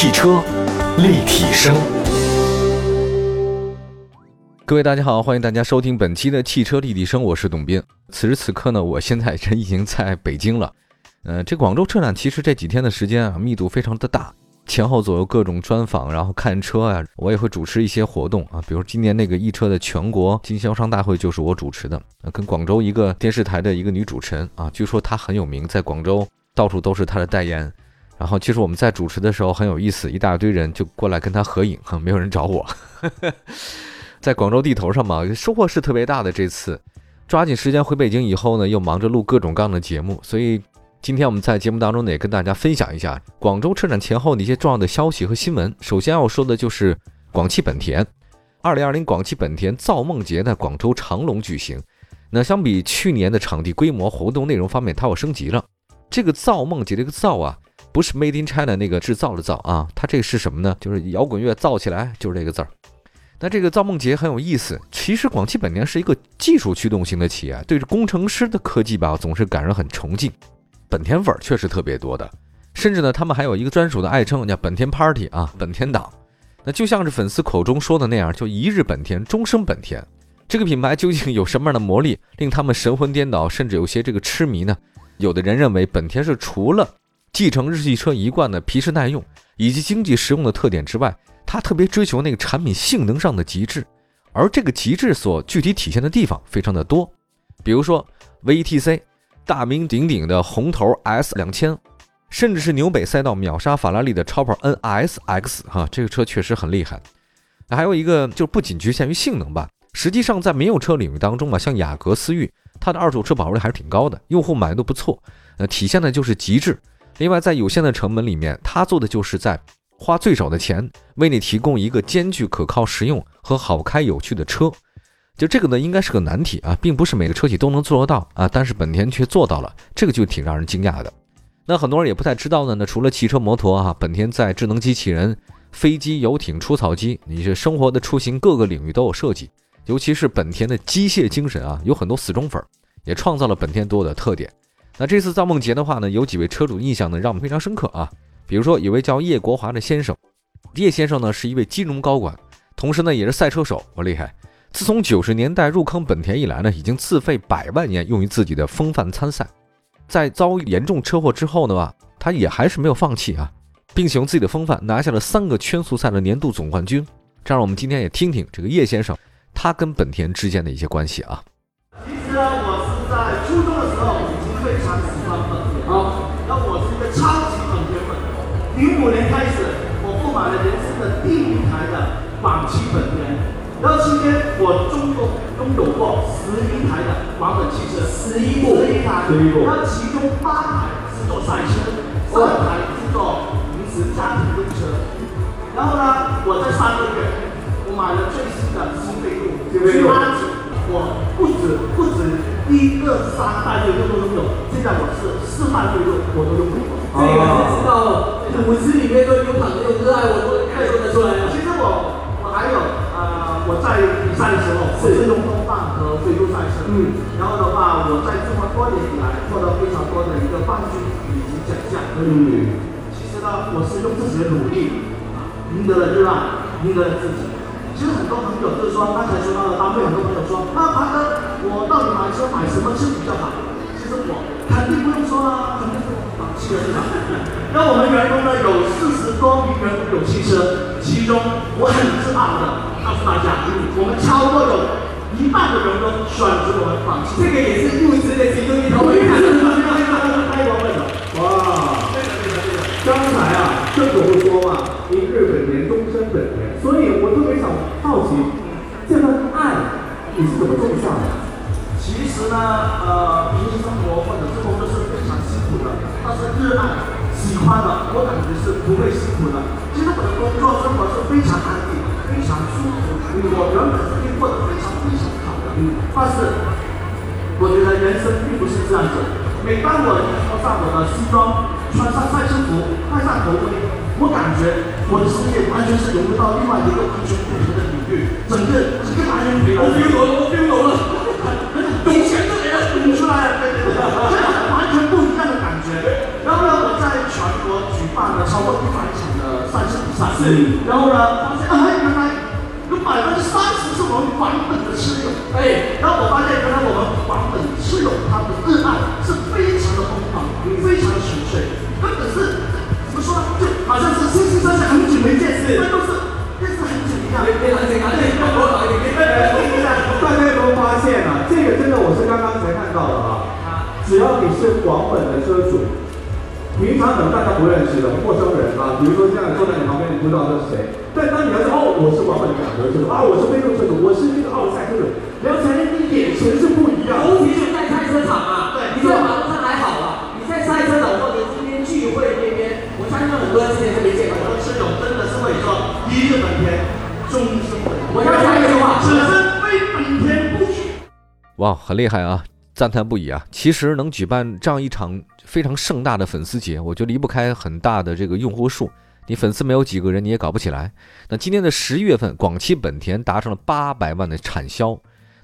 汽车立体声，各位大家好，欢迎大家收听本期的汽车立体声，我是董斌。此时此刻呢，我现在人已经在北京了。呃，这广州车展其实这几天的时间啊，密度非常的大，前后左右各种专访，然后看车啊，我也会主持一些活动啊，比如今年那个易车的全国经销商大会就是我主持的，跟广州一个电视台的一个女主持人啊，据说她很有名，在广州到处都是她的代言。然后其实我们在主持的时候很有意思，一大堆人就过来跟他合影，哈，没有人找我。在广州地头上嘛，收获是特别大的。这次抓紧时间回北京以后呢，又忙着录各种各样的节目，所以今天我们在节目当中呢，也跟大家分享一下广州车展前后的一些重要的消息和新闻。首先要说的就是广汽本田，二零二零广汽本田造梦节在广州长隆举行。那相比去年的场地规模、活动内容方面，它要升级了。这个造梦节这个造啊。不是 Made in China 那个制造的造啊，它这个是什么呢？就是摇滚乐造起来就是这个字儿。那这个造梦节很有意思。其实广汽本田是一个技术驱动型的企业，对着工程师的科技吧，总是感人很崇敬。本田粉儿确实特别多的，甚至呢，他们还有一个专属的爱称，叫本田 Party 啊，本田党。那就像是粉丝口中说的那样，就一日本田，终生本田。这个品牌究竟有什么样的魔力，令他们神魂颠倒，甚至有些这个痴迷呢？有的人认为本田是除了继承日系车一贯的皮实耐用以及经济实用的特点之外，它特别追求那个产品性能上的极致，而这个极致所具体体现的地方非常的多，比如说 VTC 大名鼎鼎的红头 S 两千，甚至是纽北赛道秒杀法拉利的超跑 NSX 哈，这个车确实很厉害。还有一个就不仅局限于性能吧，实际上在民用车领域当中啊，像雅阁、思域，它的二手车保值率还是挺高的，用户满意度不错，呃，体现的就是极致。另外，在有限的成本里面，他做的就是在花最少的钱，为你提供一个兼具可靠、实用和好开、有趣的车。就这个呢，应该是个难题啊，并不是每个车企都能做得到啊。但是本田却做到了，这个就挺让人惊讶的。那很多人也不太知道的呢，除了汽车、摩托啊，本田在智能机器人、飞机、游艇、除草机，你是生活的出行各个领域都有设计。尤其是本田的机械精神啊，有很多死忠粉，也创造了本田多的特点。那这次造梦节的话呢，有几位车主印象呢，让我们非常深刻啊。比如说，有位叫叶国华的先生，叶先生呢是一位金融高管，同时呢也是赛车手，我厉害。自从九十年代入坑本田以来呢，已经自费百万元用于自己的风范参赛。在遭遇严重车祸之后呢吧，他也还是没有放弃啊，并且用自己的风范拿下了三个圈速赛的年度总冠军。这样，我们今天也听听这个叶先生，他跟本田之间的一些关系啊。其实呢，我是在初中的时候。非常喜欢本田，好，那我是一个超级本田粉。零五年开始，我购买了人生的第一台的广汽本田。然后期间，我中共拥有过十一台的广本汽车，十一部，十一台，然后其中八台是做赛车，三台是做平时家庭用车。然后呢，我在三个月，我买了最新的新飞度，新八级，我不止不止。一个三代都都拥有，现在我是四代都有，我都拥有。这个是知道了，骨子里面都有很多热爱，我都看得出来。其实我我还有呃，我在比赛的时候是用风范和飞度赛车。嗯。然后的话，我在这么多年以来获得非常多的一个冠军以及奖项。嗯。其实呢，我是用自己的努力啊，赢得了热爱，赢得了自己。其实很多朋友就是说，刚才说到的搭配，很多朋友说，那华哥，我到底买车买什么车比较好？其实我肯定不用说了，肯定是买汽车市场。那我们员工呢有四十多名员工有汽车，其中我很自豪的告诉大家，我们超过有一半的员工选择我们广汽。这个也是入职的其中一条门槛。太过分了！哇，刚才啊，郑总不说嘛，一日本田，终身本田，所以我特别想。好奇，这份爱你是怎么种下的？其实呢，呃，平时生活或者是工作是非常辛苦的，但是热爱、喜欢的，我感觉是不会辛苦的。其实我的工作生活是非常安定、非常舒服，我原本是可以过得非常非常好的。但是，我觉得人生并不是这样子。每当我穿上我的西装，穿上赛车服，戴上头盔，我感觉我的事业完全是融入到另外一个完全不同的领域，整个整个男人我 feel 到了，我 feel 到了，钱的人懂出来，对对对，完全不一样的感觉。然后呢，我在全国举办了了超过一百场的赛事比赛，然后呢，发现哎，原来有百分之三十是我们版本的吃友，哎，然后我发现原来我们版本吃友他的热爱是非常的疯狂，非常的纯粹，根本是怎么说呢，就好像是星星相惜很久没见，那都是大家有没有发现啊？这个真的我是刚刚才看到的啊！只要你是广本的车主，平常可能大家不认识的陌生人啊，比如说现在坐在你旁边，你不知道这是谁。但当你要是哦，我是广本的两德车主啊，我是飞度车主，我是那个奥赛车主，聊起来你眼神是不一样。尤其是在赛车场啊，对，你在马路上还好啊，你在赛车场或者今天聚会那边，我相信很多人之前都没见过。我的车友真的是会说，一日本田，终身本田。我要加一句话，此生非本田不娶。哇，很厉害啊，赞叹不已啊！其实能举办这样一场非常盛大的粉丝节，我觉得离不开很大的这个用户数。你粉丝没有几个人，你也搞不起来。那今年的十一月份，广汽本田达成了八百万的产销。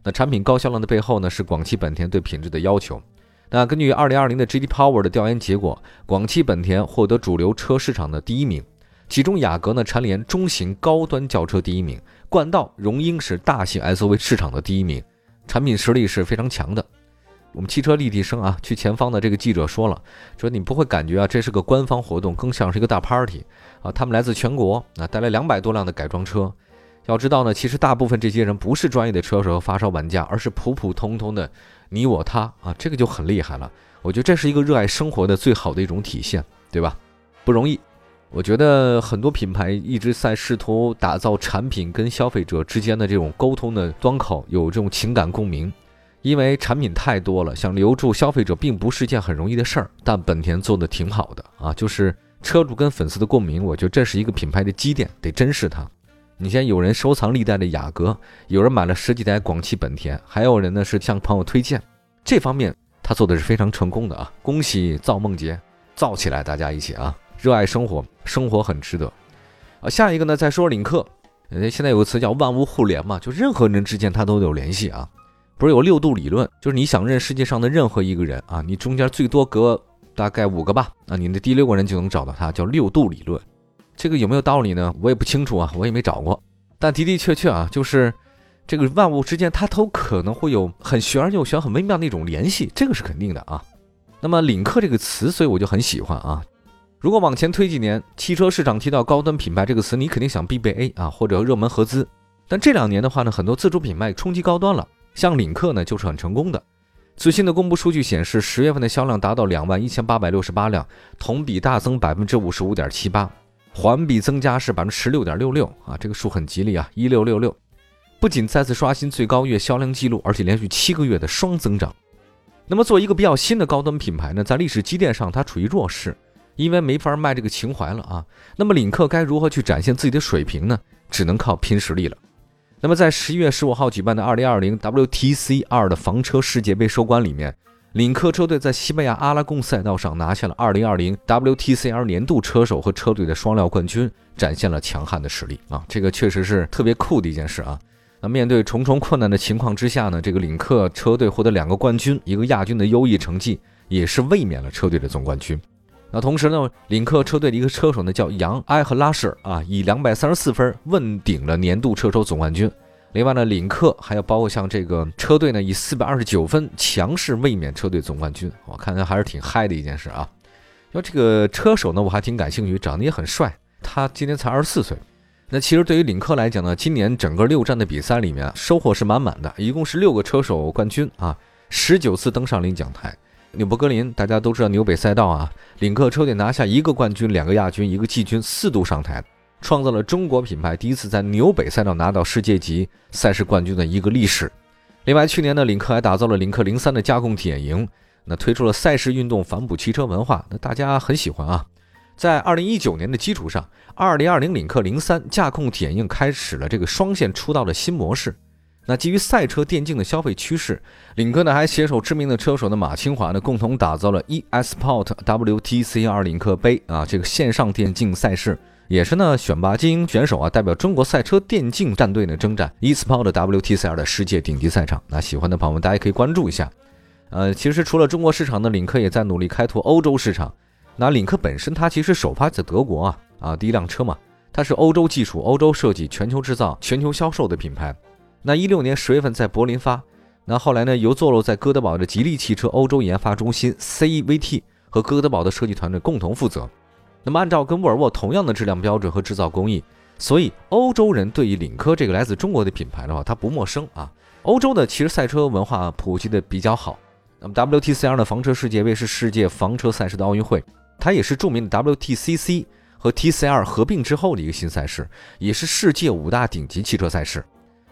那产品高销量的背后呢，是广汽本田对品质的要求。那根据二零二零的 GD Power 的调研结果，广汽本田获得主流车市场的第一名，其中雅阁呢蝉联中型高端轿车第一名，冠道、荣膺是大型 SUV 市场的第一名，产品实力是非常强的。我们汽车立体声啊，去前方的这个记者说了，说你不会感觉啊，这是个官方活动，更像是一个大 party 啊。他们来自全国啊，带来两百多辆的改装车。要知道呢，其实大部分这些人不是专业的车手和发烧玩家，而是普普通通的你我他啊，这个就很厉害了。我觉得这是一个热爱生活的最好的一种体现，对吧？不容易。我觉得很多品牌一直在试图打造产品跟消费者之间的这种沟通的端口，有这种情感共鸣。因为产品太多了，想留住消费者并不是件很容易的事儿。但本田做的挺好的啊，就是车主跟粉丝的共鸣，我觉得这是一个品牌的积淀，得珍视它。你像有人收藏历代的雅阁，有人买了十几台广汽本田，还有人呢是向朋友推荐，这方面他做的是非常成功的啊！恭喜造梦节，造起来，大家一起啊！热爱生活，生活很值得。啊，下一个呢再说说领克，呃，现在有个词叫万物互联嘛，就任何人之间他都有联系啊。不是有六度理论，就是你想认世界上的任何一个人啊，你中间最多隔大概五个吧，啊，你的第六个人就能找到他，叫六度理论。这个有没有道理呢？我也不清楚啊，我也没找过。但的的确确啊，就是这个万物之间，它都可能会有很玄而又玄、很微妙的一种联系，这个是肯定的啊。那么领克这个词，所以我就很喜欢啊。如果往前推几年，汽车市场提到高端品牌这个词，你肯定想必备 A 啊，或者热门合资。但这两年的话呢，很多自主品牌冲击高端了。像领克呢，就是很成功的。最新的公布数据显示，十月份的销量达到两万一千八百六十八辆，同比大增百分之五十五点七八，环比增加是百分之十六点六六啊，这个数很吉利啊，一六六六，不仅再次刷新最高月销量记录，而且连续七个月的双增长。那么，作为一个比较新的高端品牌呢，在历史积淀上它处于弱势，因为没法卖这个情怀了啊。那么，领克该如何去展现自己的水平呢？只能靠拼实力了。那么，在十一月十五号举办的二零二零 WTC 二的房车世界杯收官里面，领克车队在西班牙阿拉贡赛道上拿下了二零二零 WTC R 年度车手和车队的双料冠军，展现了强悍的实力啊！这个确实是特别酷的一件事啊。那面对重重困难的情况之下呢，这个领克车队获得两个冠军、一个亚军的优异成绩，也是卫冕了车队的总冠军。那同时呢，领克车队的一个车手呢叫杨埃和拉什啊，以两百三十四分问鼎了年度车手总冠军。另外呢，领克还有包括像这个车队呢，以四百二十九分强势卫冕车队总冠军。我看看还是挺嗨的一件事啊。因为这个车手呢，我还挺感兴趣，长得也很帅。他今年才二十四岁。那其实对于领克来讲呢，今年整个六站的比赛里面收获是满满的，一共是六个车手冠军啊，十九次登上领奖台。纽博格林，大家都知道纽北赛道啊，领克车队拿下一个冠军、两个亚军、一个季军，四度上台，创造了中国品牌第一次在纽北赛道拿到世界级赛事冠军的一个历史。另外，去年呢，领克还打造了领克零三的驾控体验营，那推出了赛事运动反哺汽车文化，那大家很喜欢啊。在二零一九年的基础上，二零二零领克零三驾控体验营开始了这个双线出道的新模式。那基于赛车电竞的消费趋势，领克呢还携手知名的车手的马清华呢，共同打造了 eSport WTC 二领克杯啊，这个线上电竞赛事也是呢选拔精英选手啊，代表中国赛车电竞战队呢征战 eSport WTC 二的世界顶级赛场。那喜欢的朋友们，大家可以关注一下。呃，其实除了中国市场呢，领克也在努力开拓欧洲市场。那领克本身它其实首发在德国啊啊，第一辆车嘛，它是欧洲技术、欧洲设计、全球制造、全球销售的品牌。那一六年十月份在柏林发，那后来呢由坐落在哥德堡的吉利汽车欧洲研发中心 CVT 和哥德堡的设计团队共同负责。那么按照跟沃尔沃同样的质量标准和制造工艺，所以欧洲人对于领克这个来自中国的品牌的话，它不陌生啊。欧洲的其实赛车文化普及的比较好。那么 WTCR 的房车世界杯是世界房车赛事的奥运会，它也是著名的 WTCC 和 TCR 合并之后的一个新赛事，也是世界五大顶级汽车赛事。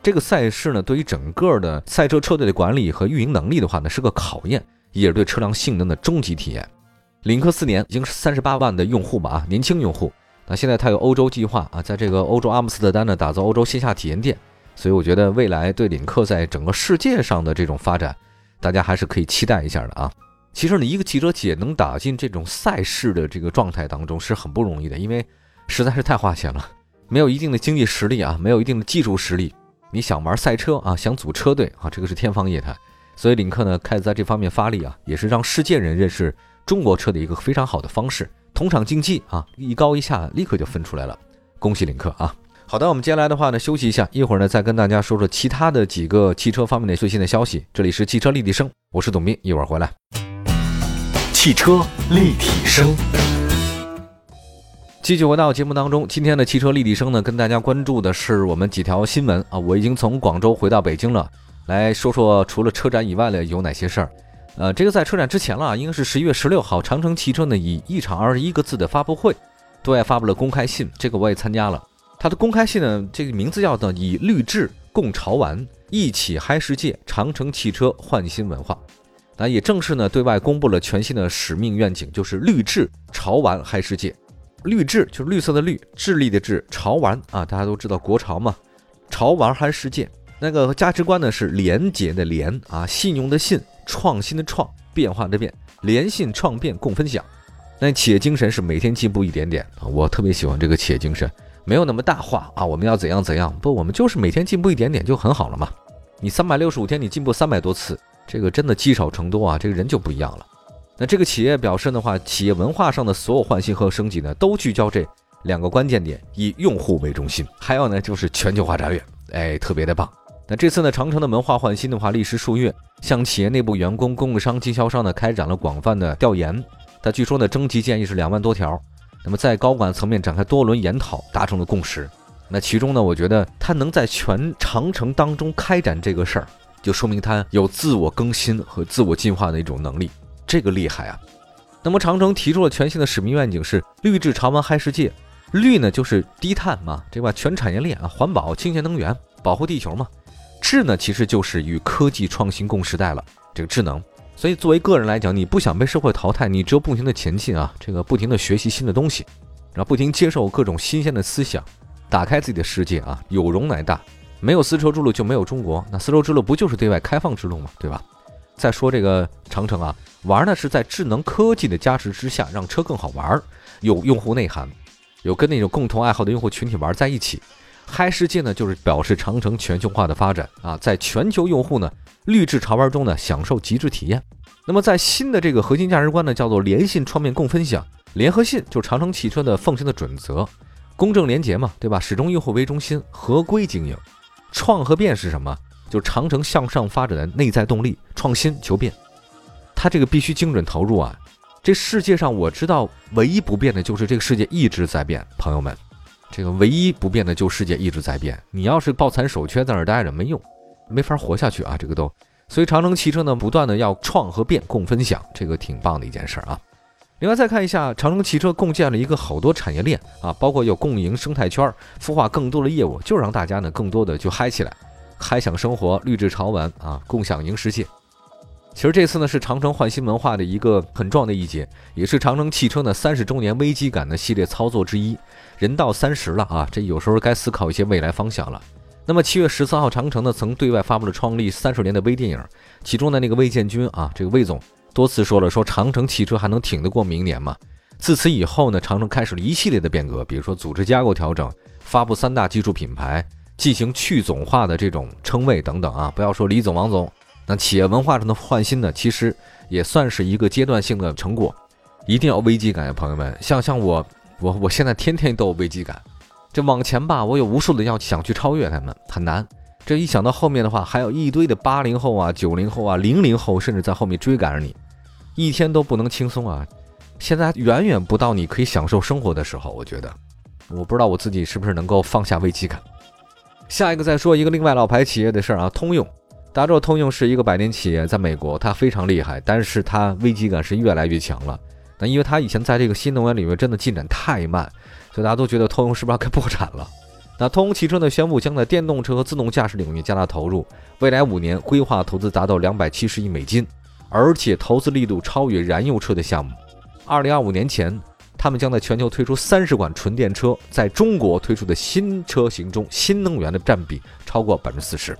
这个赛事呢，对于整个的赛车车队的管理和运营能力的话呢，是个考验，也是对车辆性能的终极体验。领克四年已经是三十八万的用户吧啊，年轻用户。那现在它有欧洲计划啊，在这个欧洲阿姆斯特丹呢打造欧洲线下体验店，所以我觉得未来对领克在整个世界上的这种发展，大家还是可以期待一下的啊。其实你一个汽车企业能打进这种赛事的这个状态当中是很不容易的，因为实在是太花钱了，没有一定的经济实力啊，没有一定的技术实力，你想玩赛车啊，想组车队啊，这个是天方夜谭。所以领克呢开始在这方面发力啊，也是让世界人认识。中国车的一个非常好的方式，同场竞技啊，一高一下立刻就分出来了，恭喜领克啊！好的，我们接下来的话呢，休息一下，一会儿呢再跟大家说说其他的几个汽车方面的最新的消息。这里是汽车立体声，我是董斌，一会儿回来。汽车立体声，继续回到节目当中，今天的汽车立体声呢，跟大家关注的是我们几条新闻啊。我已经从广州回到北京了，来说说除了车展以外的有哪些事儿。呃，这个在车展之前了，应该是十一月十六号，长城汽车呢以一场二十一个字的发布会，对外发布了公开信，这个我也参加了。它的公开信呢，这个名字叫做“以绿智共潮玩，一起嗨世界，长城汽车焕新文化”。那也正式呢对外公布了全新的使命愿景，就是绿智潮玩嗨世界。绿智就是绿色的绿，智力的智，潮玩啊，大家都知道国潮嘛，潮玩嗨世界。那个价值观呢是廉洁的廉啊，信用的信。创新的创，变化的变，联信创变共分享。那企业精神是每天进步一点点啊，我特别喜欢这个企业精神，没有那么大话啊。我们要怎样怎样？不，我们就是每天进步一点点就很好了嘛。你三百六十五天你进步三百多次，这个真的积少成多啊，这个人就不一样了。那这个企业表示的话，企业文化上的所有换新和升级呢，都聚焦这两个关键点，以用户为中心，还有呢就是全球化战略，哎，特别的棒。那这次呢，长城的文化换新的话，历时数月，向企业内部员工、供应商、经销商呢开展了广泛的调研。他据说呢，征集建议是两万多条。那么在高管层面展开多轮研讨，达成了共识。那其中呢，我觉得他能在全长城当中开展这个事儿，就说明他有自我更新和自我进化的一种能力，这个厉害啊。那么长城提出了全新的使命愿景是绿质潮玩嗨世界。绿呢就是低碳嘛，对吧？全产业链啊，环保、清洁能源，保护地球嘛。智呢，其实就是与科技创新共时代了。这个智能，所以作为个人来讲，你不想被社会淘汰，你只有不停的前进啊，这个不停的学习新的东西，然后不停接受各种新鲜的思想，打开自己的世界啊。有容乃大，没有丝绸之路就没有中国。那丝绸之路不就是对外开放之路嘛？对吧？再说这个长城啊，玩呢是在智能科技的加持之下，让车更好玩，有用户内涵，有跟那种共同爱好的用户群体玩在一起。嗨世界呢，就是表示长城全球化的发展啊，在全球用户呢绿智潮玩中呢享受极致体验。那么在新的这个核心价值观呢，叫做联信创变共分享，联合信就是长城汽车的奉行的准则，公正廉洁嘛，对吧？始终用户为中心，合规经营。创和变是什么？就是长城向上发展的内在动力，创新求变。它这个必须精准投入啊。这世界上我知道唯一不变的就是这个世界一直在变，朋友们。这个唯一不变的，就世界一直在变。你要是抱残守缺在那儿待着，没用，没法活下去啊！这个都，所以长城汽车呢，不断的要创和变共分享，这个挺棒的一件事儿啊。另外再看一下，长城汽车共建了一个好多产业链啊，包括有共赢生态圈，孵化更多的业务，就让大家呢更多的就嗨起来，嗨享生活，绿质潮玩啊，共享赢世界。其实这次呢是长城焕新文化的一个很重要的一节，也是长城汽车呢三十周年危机感的系列操作之一。人到三十了啊，这有时候该思考一些未来方向了。那么七月十四号，长城呢曾对外发布了创立三十年的微电影，其中的那个魏建军啊，这个魏总多次说了，说长城汽车还能挺得过明年吗？自此以后呢，长城开始了一系列的变革，比如说组织架构调整，发布三大技术品牌，进行去总化的这种称谓等等啊，不要说李总、王总。那企业文化上的换新呢，其实也算是一个阶段性的成果。一定要危机感呀，朋友们。像像我，我我现在天天都有危机感。这往前吧，我有无数的要想去超越他们，很难。这一想到后面的话，还有一堆的八零后啊、九零后啊、零零后，甚至在后面追赶着你，一天都不能轻松啊。现在远远不到你可以享受生活的时候，我觉得，我不知道我自己是不是能够放下危机感。下一个再说一个另外老牌企业的事儿啊，通用。大家知道通用是一个百年企业，在美国它非常厉害，但是它危机感是越来越强了。那因为它以前在这个新能源领域真的进展太慢，所以大家都觉得通用是不是要该破产了？那通用汽车呢宣布将在电动车和自动驾驶领域加大投入，未来五年规划投资达到两百七十亿美金，而且投资力度超越燃油车的项目。二零二五年前，他们将在全球推出三十款纯电车，在中国推出的新车型中，新能源的占比超过百分之四十。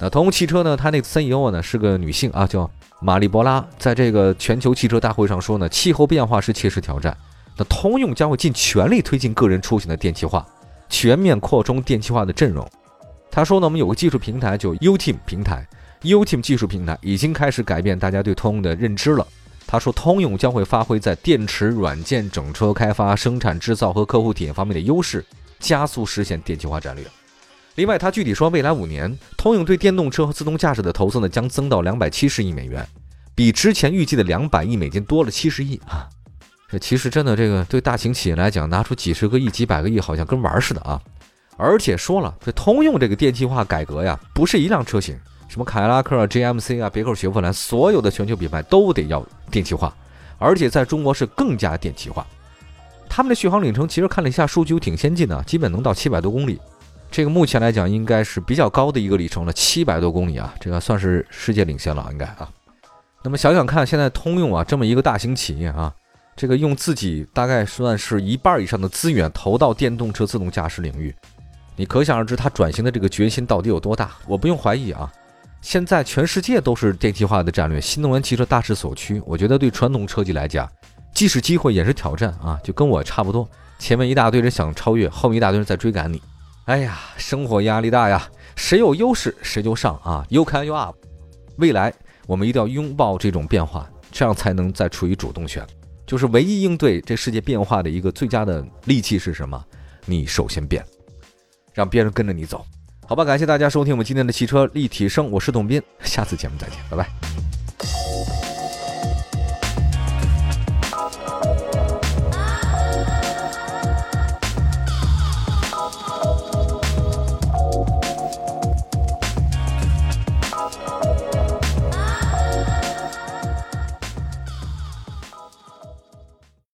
那通用汽车呢，它那个 CEO 呢是个女性啊，叫玛丽博拉，在这个全球汽车大会上说呢，气候变化是切实挑战。那通用将会尽全力推进个人出行的电气化，全面扩充电气化的阵容。他说呢，我们有个技术平台，就 UTIM 平台，UTIM 技术平台已经开始改变大家对通用的认知了。他说，通用将会发挥在电池、软件、整车开发、生产制造和客户体验方面的优势，加速实现电气化战略。另外，他具体说，未来五年，通用对电动车和自动驾驶的投资呢，将增到两百七十亿美元，比之前预计的两百亿美金多了七十亿啊！这其实真的，这个对大型企业来讲，拿出几十个亿、几百个亿，好像跟玩似的啊！而且说了，这通用这个电气化改革呀，不是一辆车型。什么凯迪拉克啊、GMC 啊、别克、雪佛兰，所有的全球品牌都得要电气化，而且在中国是更加电气化。他们的续航里程其实看了一下数据，挺先进的，基本能到七百多公里。这个目前来讲应该是比较高的一个里程了，七百多公里啊，这个算是世界领先了，应该啊。那么想想看，现在通用啊这么一个大型企业啊，这个用自己大概算是一半以上的资源投到电动车自动驾驶领域，你可想而知它转型的这个决心到底有多大。我不用怀疑啊。现在全世界都是电气化的战略，新能源汽车大势所趋。我觉得对传统车企来讲，既是机会也是挑战啊，就跟我差不多。前面一大堆人想超越，后面一大堆人在追赶你。哎呀，生活压力大呀，谁有优势谁就上啊，You can you up。未来我们一定要拥抱这种变化，这样才能再处于主动权。就是唯一应对这世界变化的一个最佳的利器是什么？你首先变，让别人跟着你走。好吧，感谢大家收听我们今天的汽车立体声，我是董斌，下次节目再见，拜拜。